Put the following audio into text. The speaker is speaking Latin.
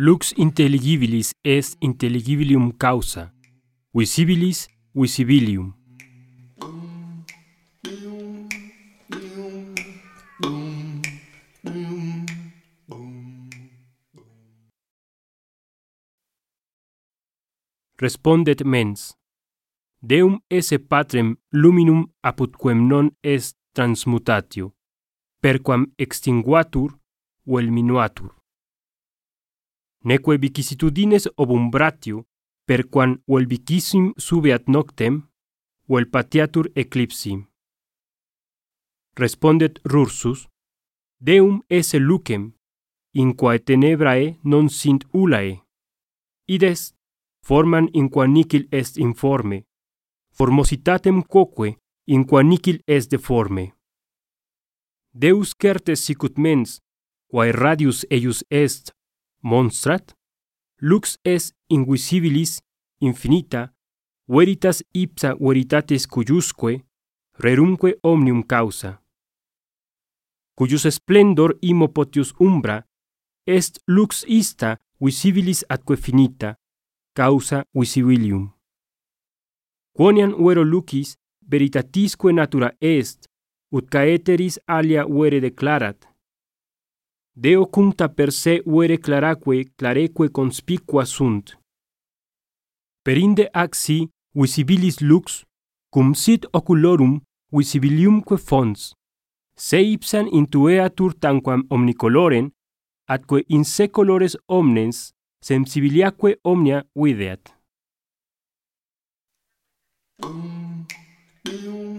Lux intelligibilis est intelligibilium causa, visibilis visibilium. respondet mens. Deum esse patrem luminum apud quem non est transmutatio, perquam extinguatur vel minuatur. Neque vicissitudines obumbratio, perquam vel vicissim subeat noctem, vel patiatur eclipsi. Respondet Rursus, Deum esse lucem, in quae tenebrae non sint ulae, ides forman in qua nicil est informe, formositatem quoque in qua nicil est deforme. Deus certes sicut mens, quae radius eius est, monstrat, lux est invisibilis infinita, veritas ipsa veritates cuiusque rerumque omnium causa. Cuius splendor imo potius umbra est lux ista visibilis atque finita, causa visibilium. Quonian uero lucis veritatisque natura est, ut caeteris alia uere declarat. Deo cuncta per se uere claraque clareque conspicua sunt. Perinde ac si visibilis lux, cum sit oculorum visibiliumque fons, se ipsan intueatur tanquam omnicoloren, atque in se colores omnes sensibiliaque omnia videat. Mm, mm,